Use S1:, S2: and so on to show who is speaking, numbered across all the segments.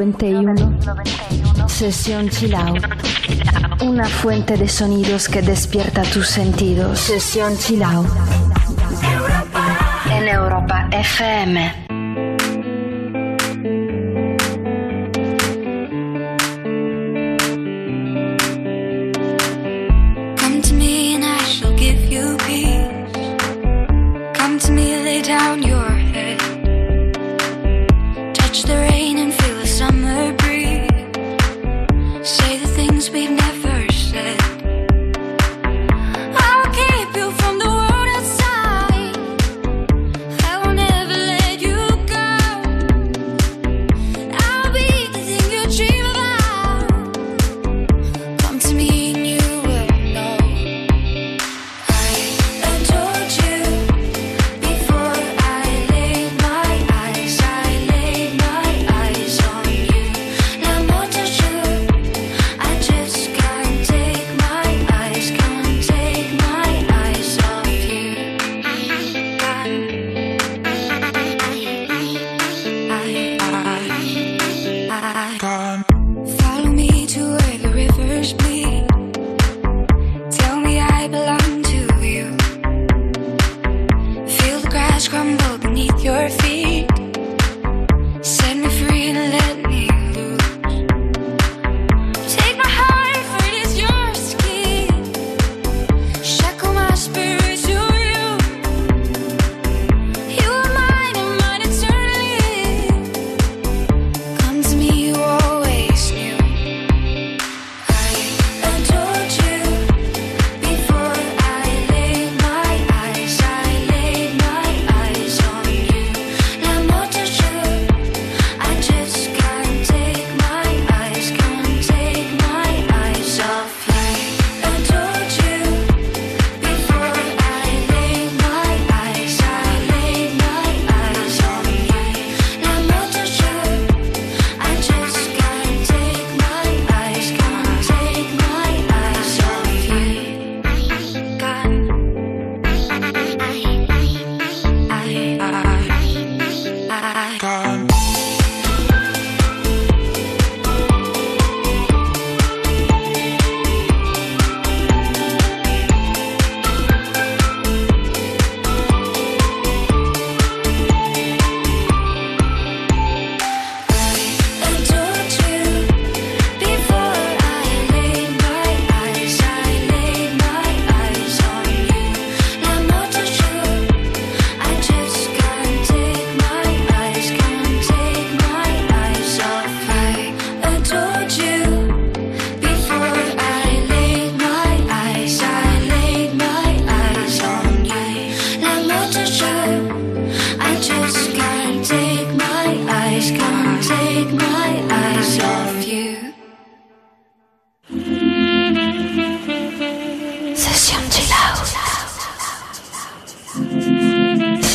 S1: 91 Sesión Chilao Una fuente de sonidos que despierta tus sentidos. Sesión Chilao En Europa FM.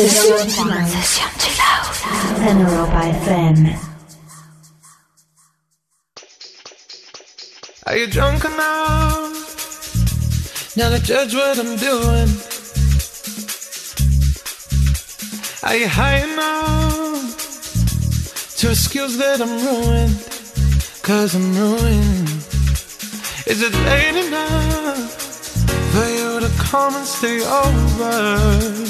S2: En Europa FM.
S3: Are you drunk enough now to judge what I'm doing? Are you high enough to excuse that I'm ruined? Cause I'm ruined. Is it late enough for you to come and stay over?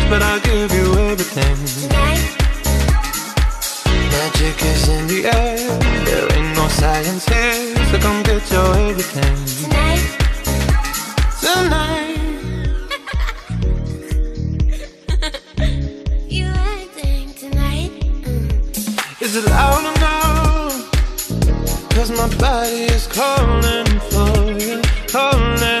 S3: but I'll give you everything.
S4: tonight,
S3: Magic is in the air, there ain't no science here, so come get your everything.
S4: tonight.
S3: Tonight,
S4: You acting tonight. Mm.
S3: is it loud or no? Cause my body is calling for you, calling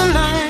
S4: You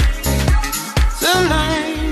S3: Tonight.
S4: Far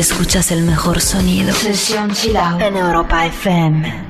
S5: escuchas el mejor sonido. Sesión Chilao en Europa FM.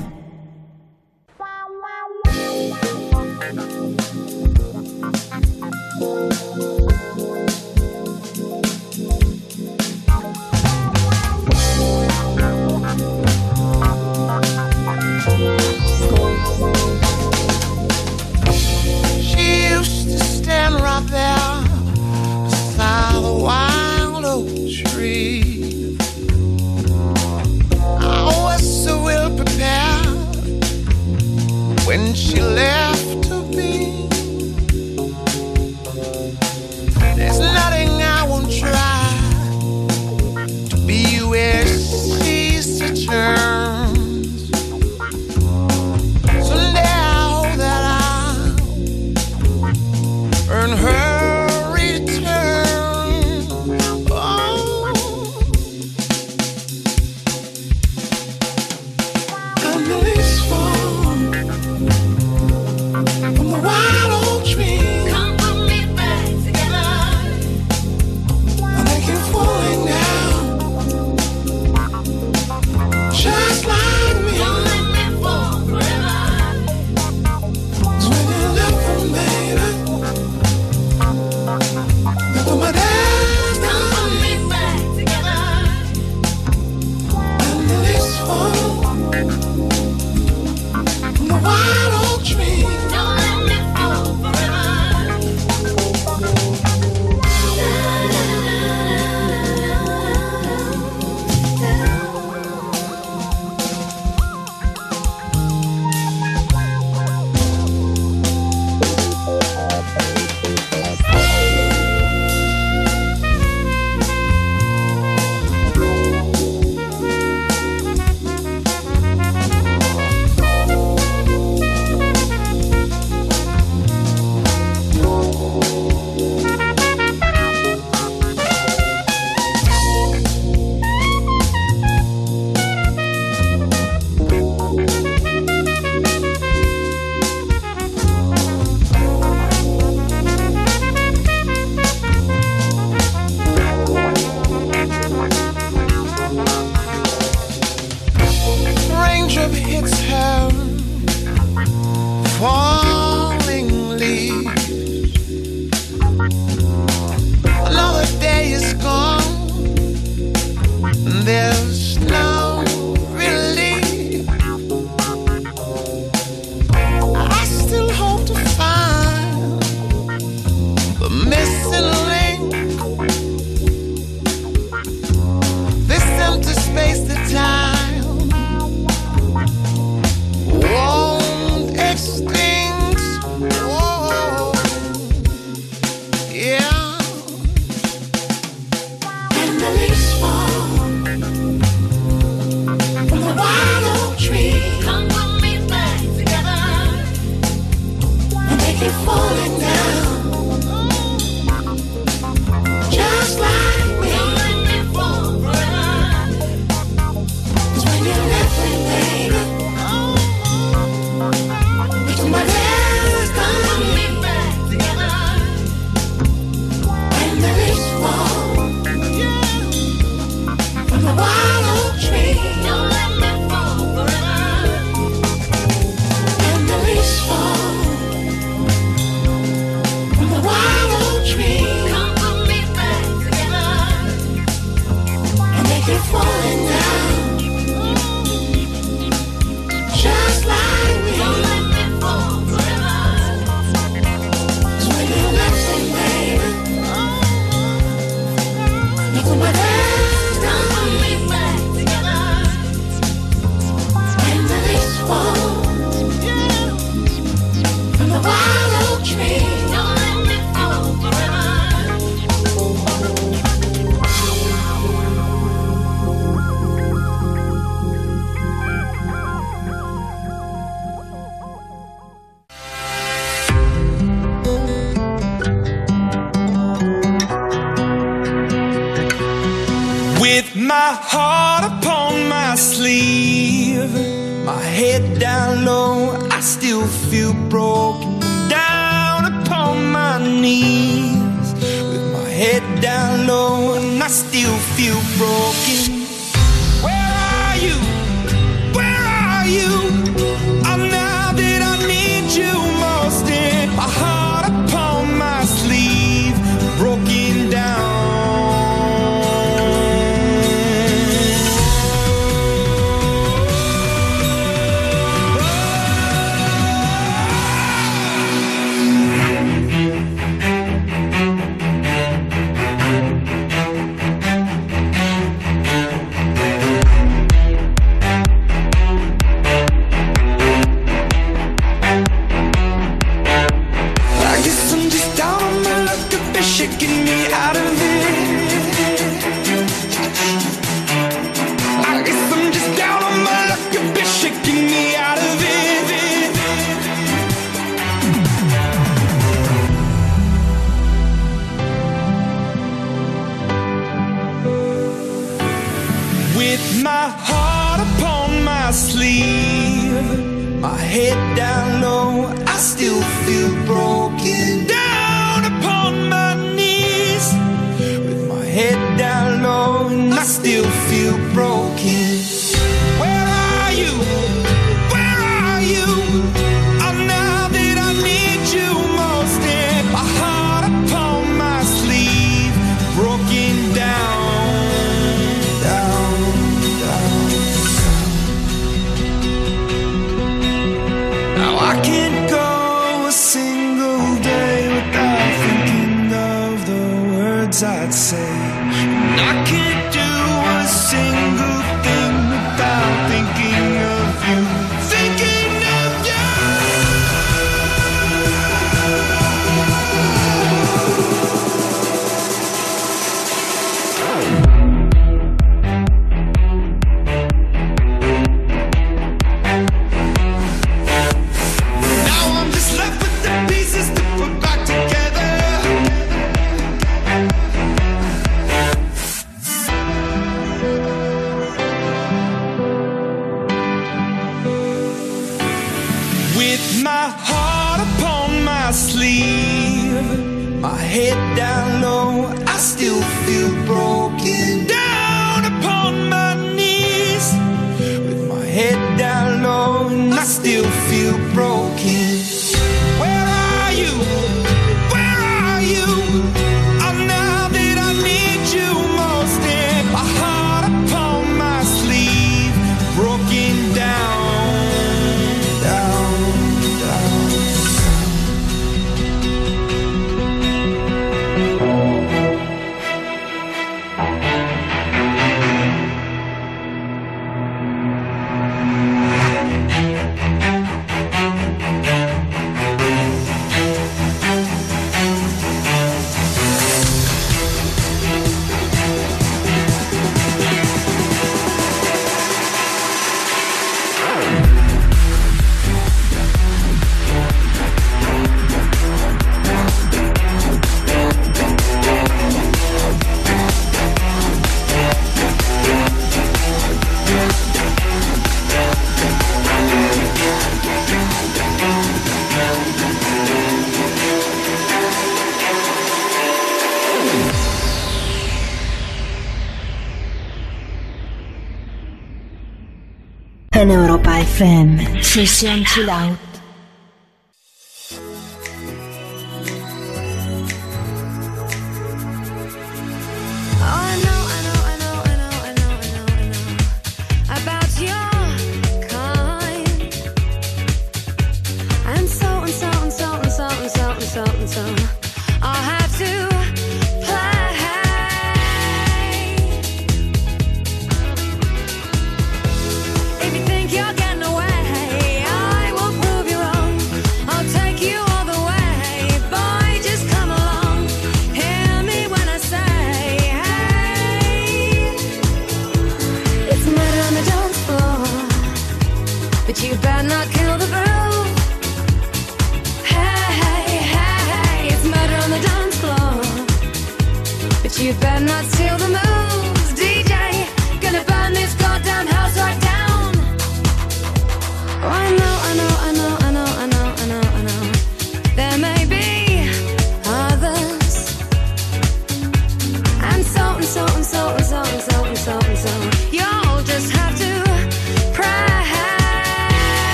S6: FM, Sesión Chill Out.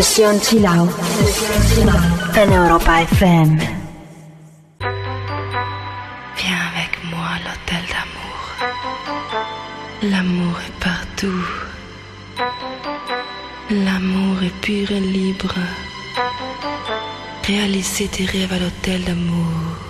S2: Out en Europa FM.
S1: Viens avec moi à l'hôtel d'amour. L'amour est partout. L'amour est pur et libre. Réaliser tes rêves à l'hôtel d'amour.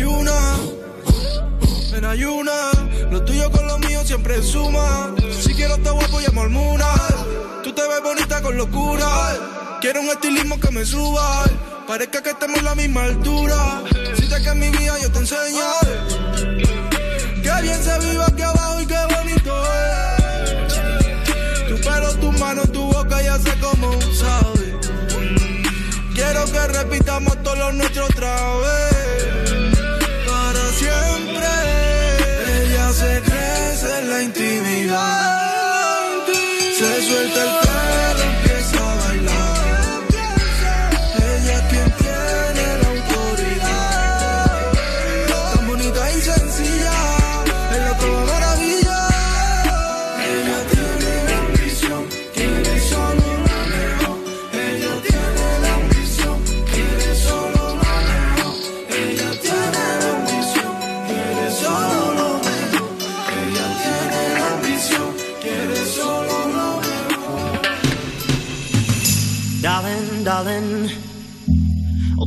S7: Ayuna, en ayuna. Lo tuyo con lo mío siempre suma. Si quiero estar guapo, llamo al Muna. Tú te ves bonita con locura. Quiero un estilismo que me suba. Parezca que estemos en la misma altura. Si te que mi vida yo te enseño. Qué bien se vive aquí abajo y qué bonito es. Tu pelo, tu mano, tu boca ya sé cómo sabe. Quiero que repitamos todo lo nuestro otra vez. Intimidad.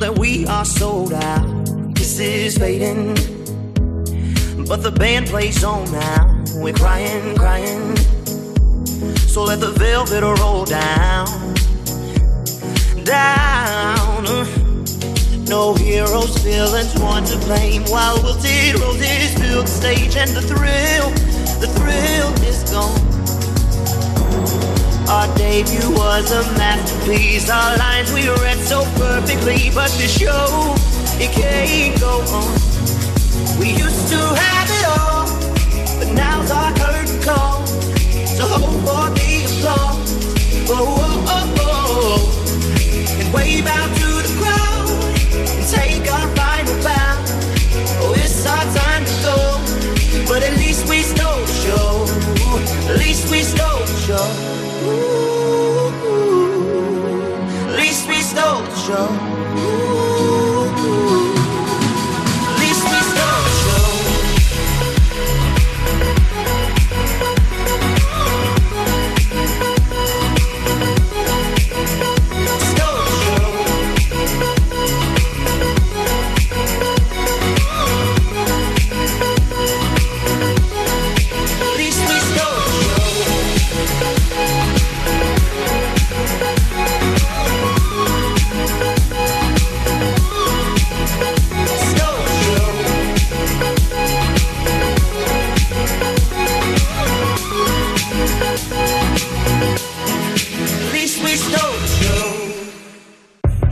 S8: We are sold out. Kisses fading, but the band plays on now. We're crying, crying. So let the velvet roll down, down. No heroes, villains, one to blame. While wilted roses fill the stage, and the thrill, the thrill is gone. Our debut was a masterpiece. Our lines we read so perfectly, but the show it can't go on. We used to have it all, but now's our curtain call. So hold for the applause. Oh, oh, oh, oh. And wave out to the crowd and take our but at least we stole the show. At least we stole the show. Ooh, at least we stole the show. Ooh,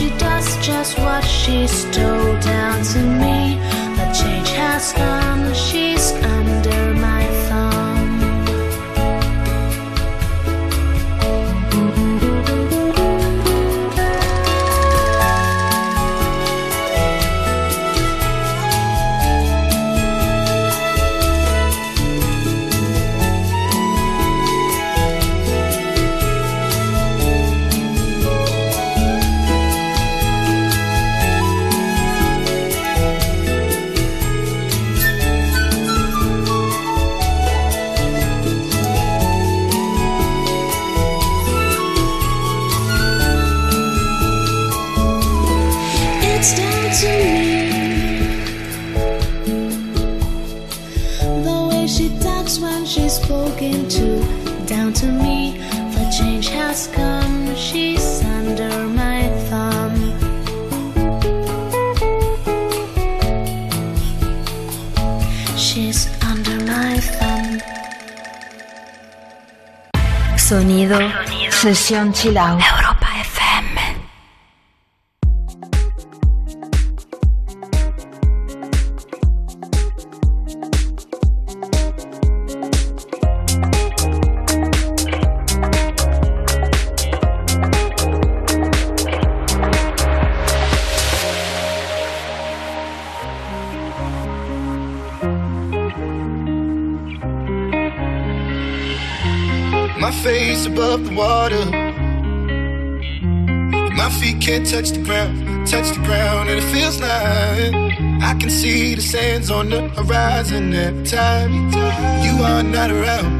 S2: She does just what she's told down to me. The change has come.
S9: 凄凉 And every time You are not around.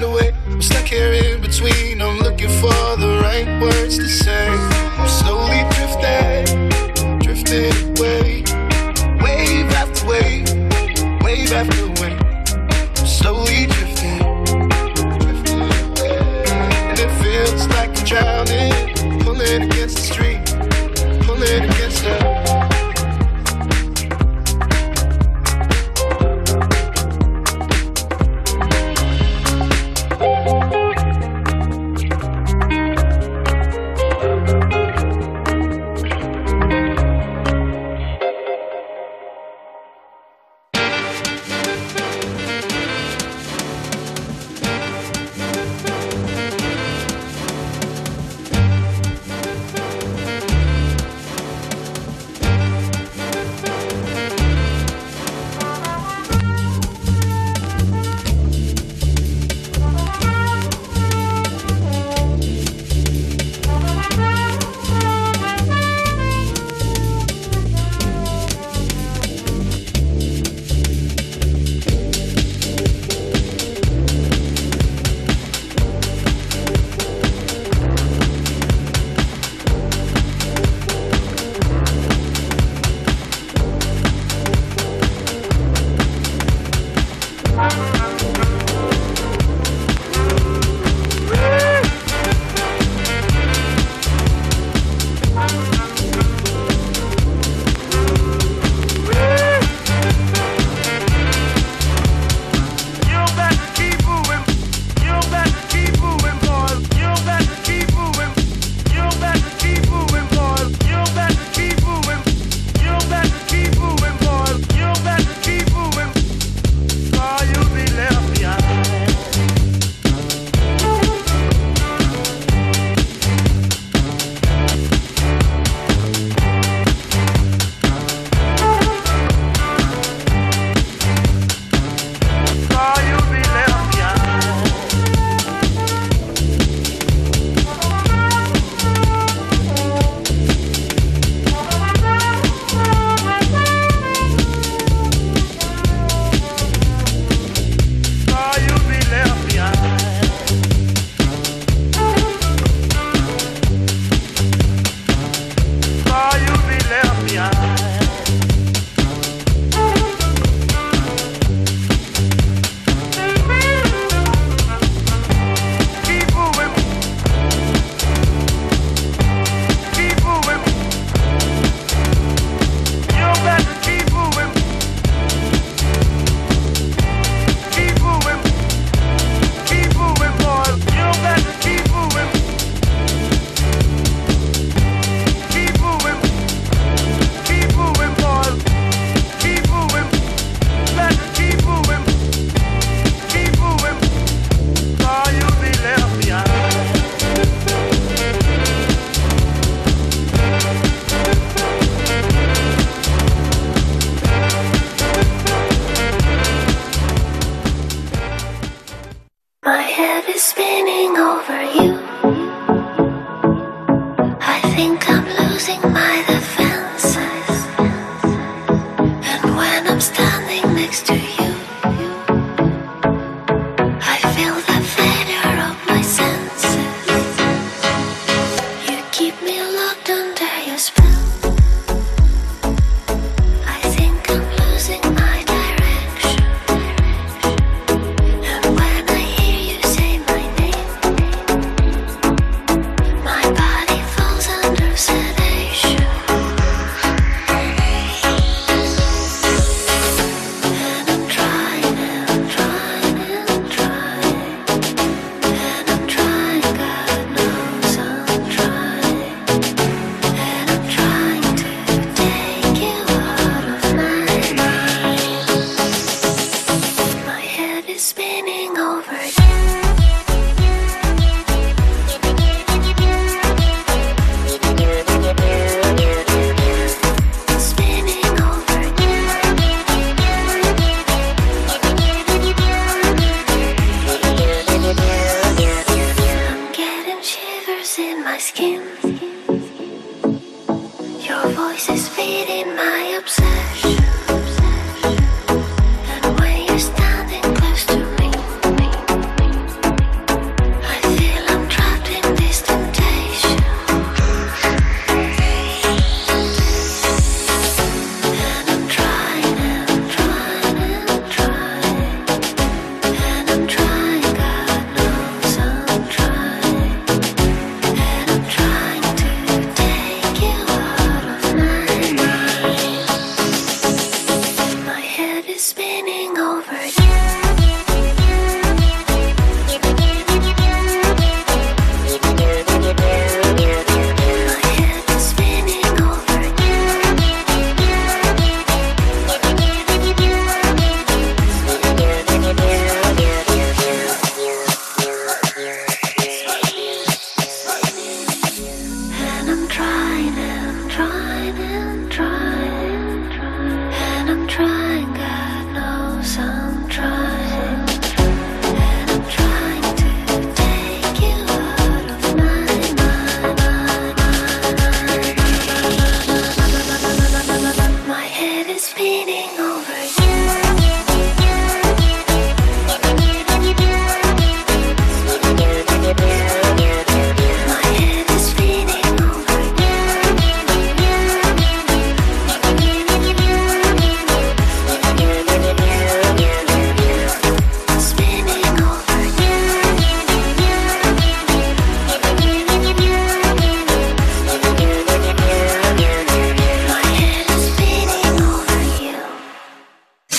S9: I'm stuck here in between. I'm looking for the right words to say. I'm slowly drifting, drifting away. Wave after wave, wave after wave.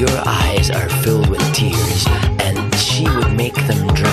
S10: Your eyes are filled with tears and she would make them dry.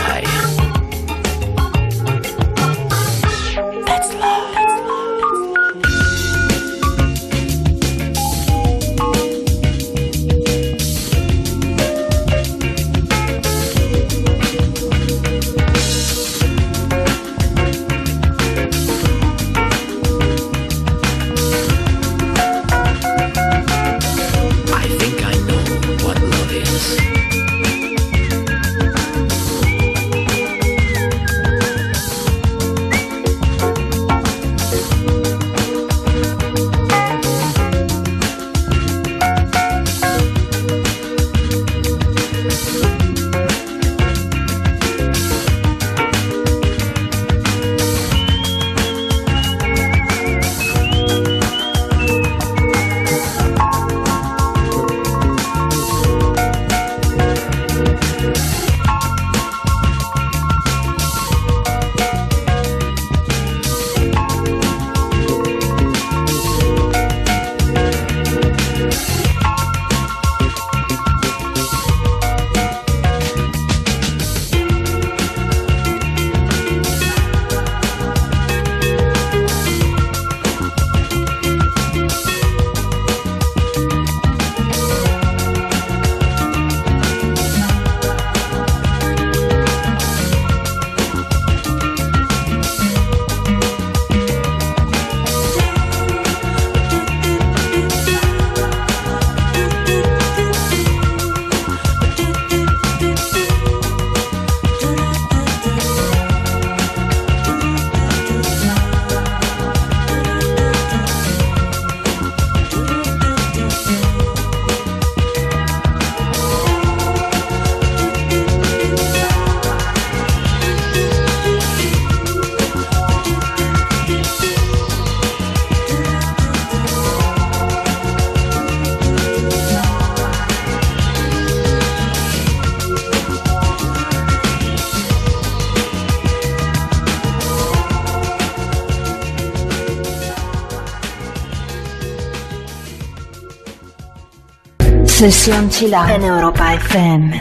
S6: Sesión Chill Out en Europa FM.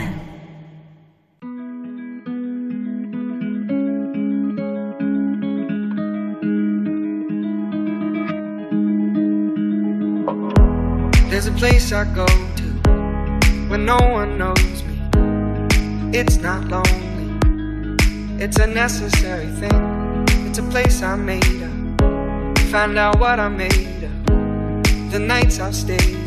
S11: There's a place I go to when no one knows me. It's not lonely, it's a necessary thing. It's a place I made up. Find out what I made of. The nights I've stayed up,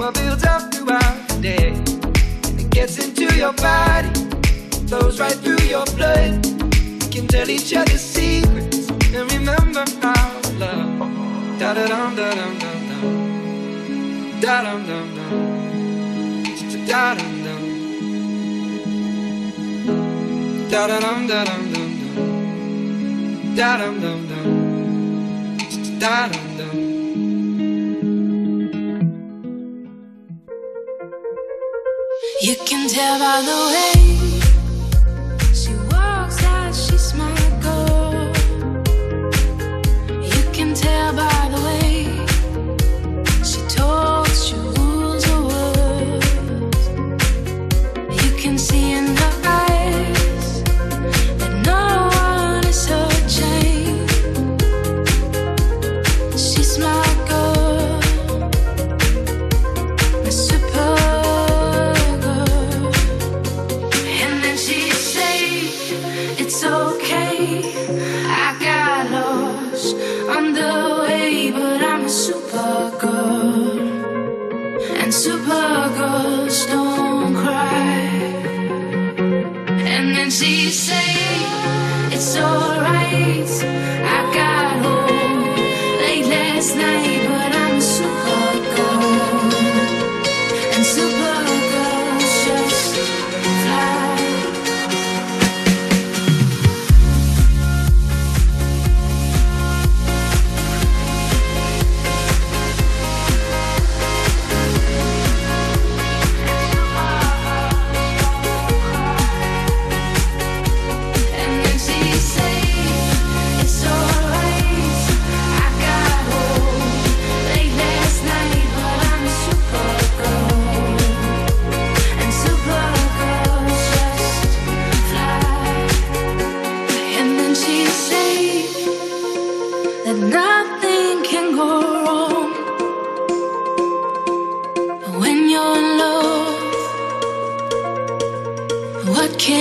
S11: what builds up throughout the day. And it gets into your body, flows right through your blood. We can tell each other secrets and remember our love. Da da dum da dum dum dum. Da dum dum dum. Da dum dum. Da da dum da dum dum dum. Da dum dum dum. Da dum dum.
S1: You can tell by the way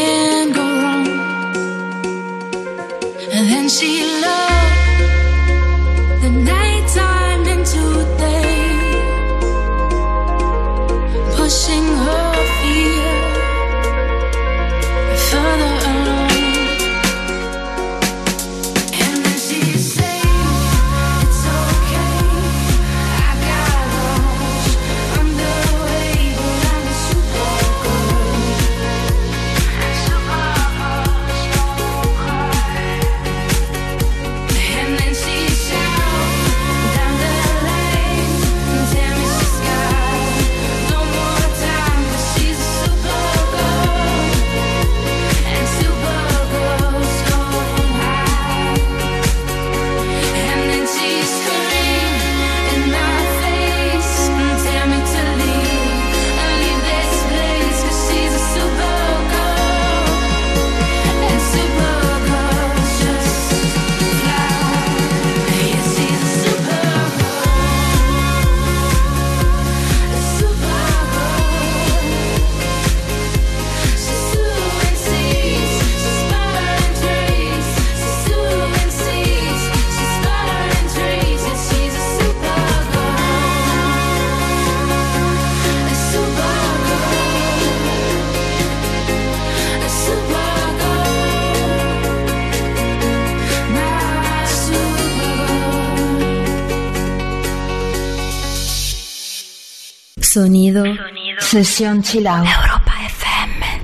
S1: can go wrong? And then she loved
S6: sesión chill. Europa FM.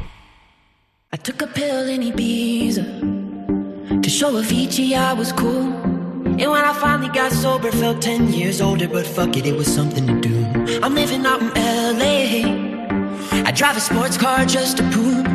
S12: I took a pill in Ibiza to show Avicii I was cool. And when I finally got sober, felt 10 years older, but fuck it, it was something to do. I'm living out in LA. I drive a sports car just to prove I'm a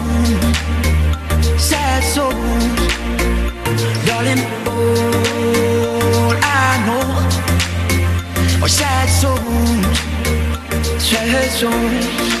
S12: toes Darling, all I know Are sad souls Sad souls.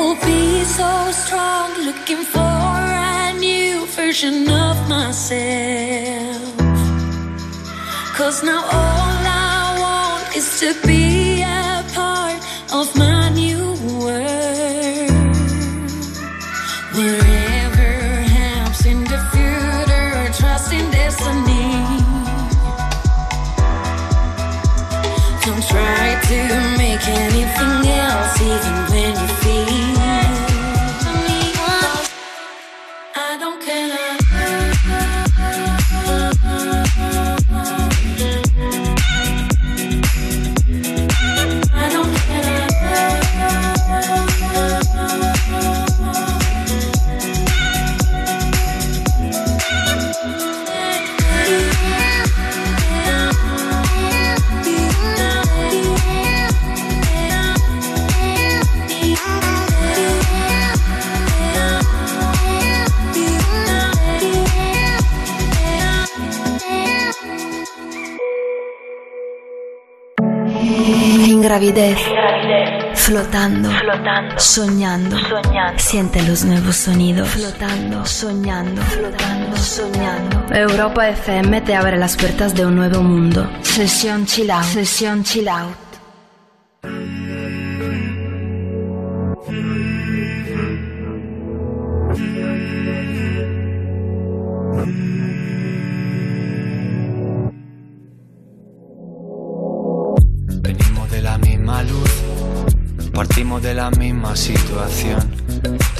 S13: Will be so strong, looking for a new version of myself. Cause now all I want is to be a part of my new world. Wherever happens in the future, trust in destiny. Don't try to make anything else, even when you feel.
S2: Gravidez, flotando, soñando, siente los nuevos sonidos, flotando, soñando, flotando, soñando. Europa FM te abre las puertas de un nuevo mundo. Sesión chill out, sesión chill out.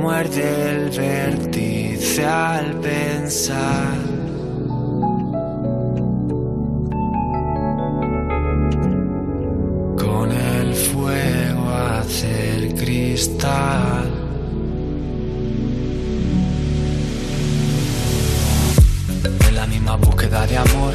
S14: Muerde el vértice al pensar. Con el fuego hacer cristal. En la misma búsqueda de amor,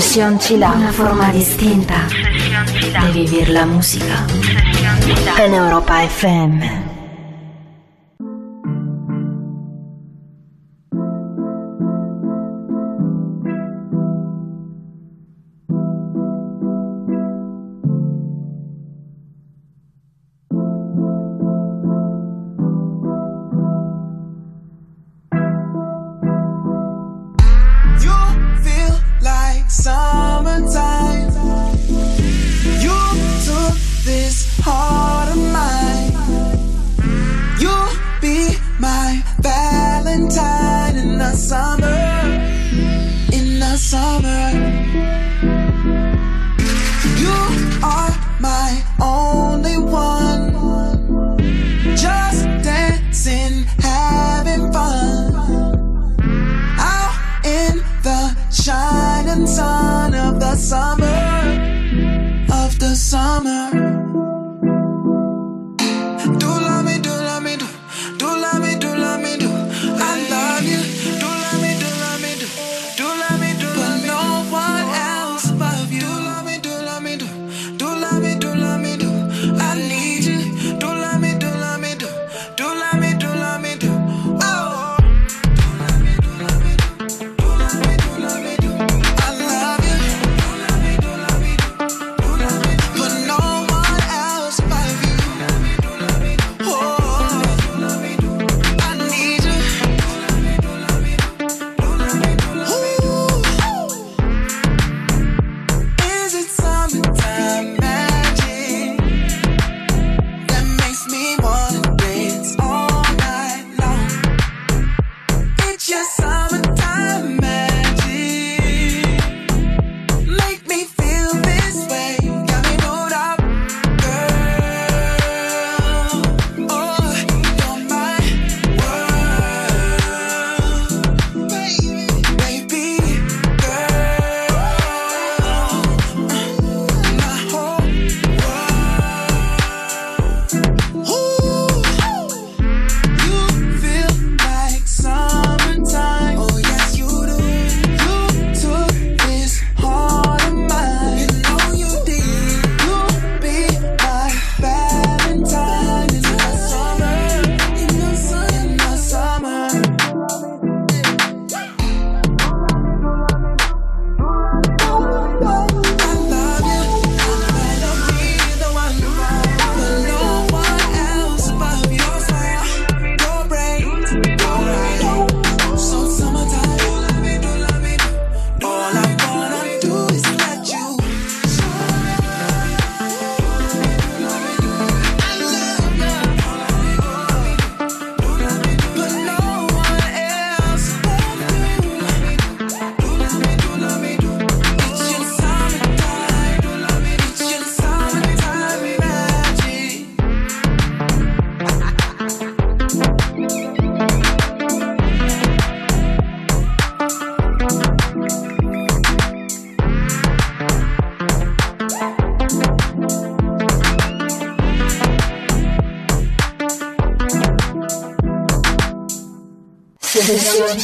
S13: Sesión Chila, una forma distinta de vivir la música en Europa FM.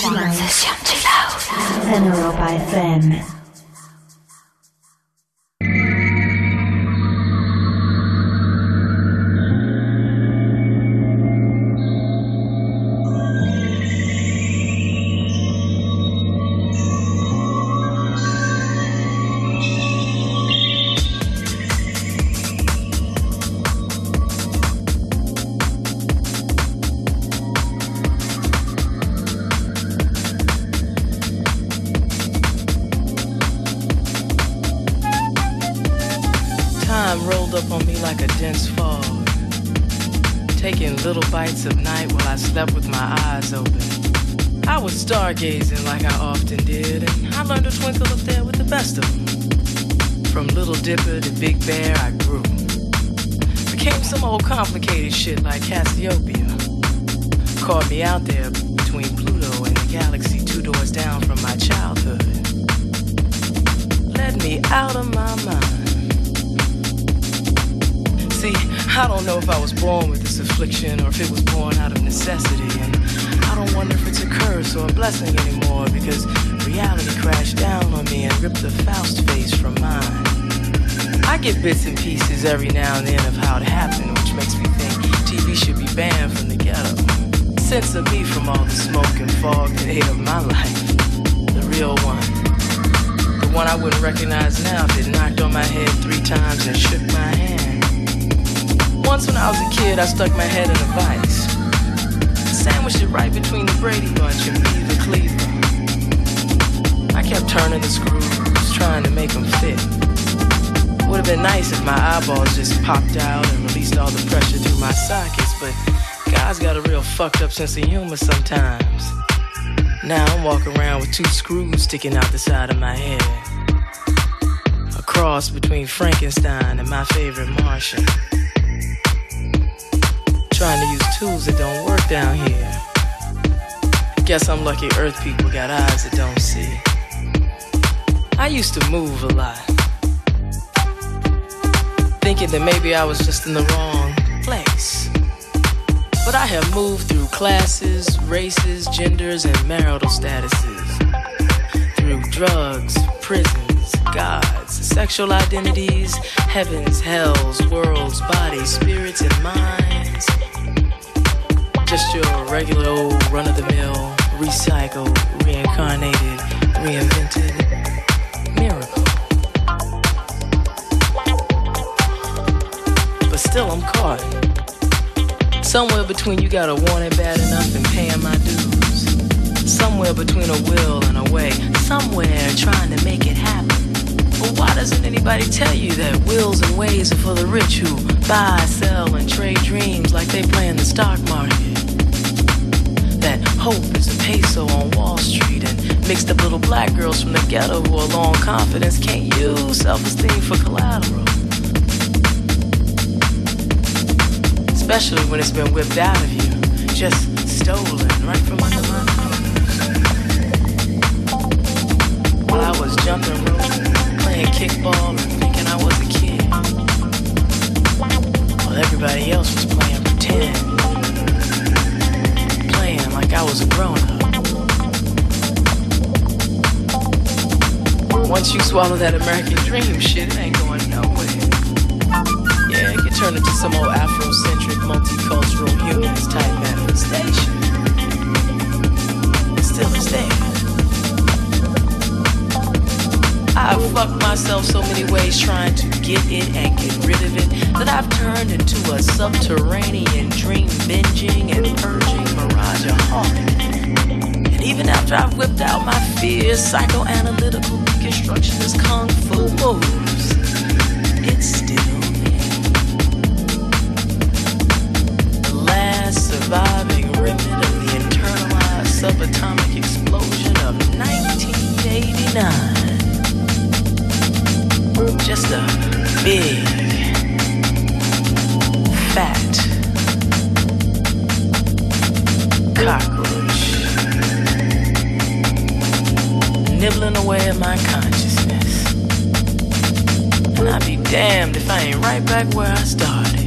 S15: 王。sense of me
S16: from all the smoke and fog that ate up my life. The real one. The one I wouldn't recognize now that knocked on my head three times and shook my hand. Once when I was a kid, I stuck my head in a vice. Sandwiched it right between the Brady Bunch and Beaver Cleaver. I kept turning the screws, trying to make them fit.
S15: Would have been nice if my eyeballs just popped out and released all the pressure through my sockets, but God's got a real fucked up sense of humor sometimes. Now I'm walking around with two screws sticking out the side of my head. A cross between Frankenstein and my favorite Martian. Trying to use tools that don't work down here. Guess I'm lucky Earth people got eyes that don't see. I used to move a lot. Thinking that maybe I was just in the wrong place. But I have moved through classes, races, genders, and marital statuses. Through drugs, prisons, gods, sexual identities, heavens, hells, worlds, bodies, spirits, and minds. Just your regular old run of the mill, recycled, reincarnated, reinvented miracle. But still, I'm caught. Somewhere between you gotta want it bad enough and paying my dues. Somewhere between a will and a way. Somewhere trying to make it happen. But why doesn't anybody tell you that wills and ways are for the rich who buy, sell, and trade dreams like they play in the stock market? That hope is a peso on Wall Street and mixed up little black girls from the ghetto who are on confidence can't use self-esteem for collateral. Especially when it's been whipped out of you, just stolen right from under my nose. While I was jumping rope, playing kickball and thinking I was a kid. While everybody else was playing pretend. Playing like I was a grown up. Once you swallow that American dream shit, it ain't going turn into some old Afrocentric, multicultural, humanist type manifestation. Still, it's there. I've fucked myself so many ways trying to get it and get rid of it that I've turned into a subterranean dream binging and purging mirageaholic. And even after I've whipped out my fears, psychoanalytical deconstructionist kung fu moves, it's explosion of 1989. Just a big, fat cockroach nibbling away at my consciousness. And I'd be damned if I ain't right back where I started.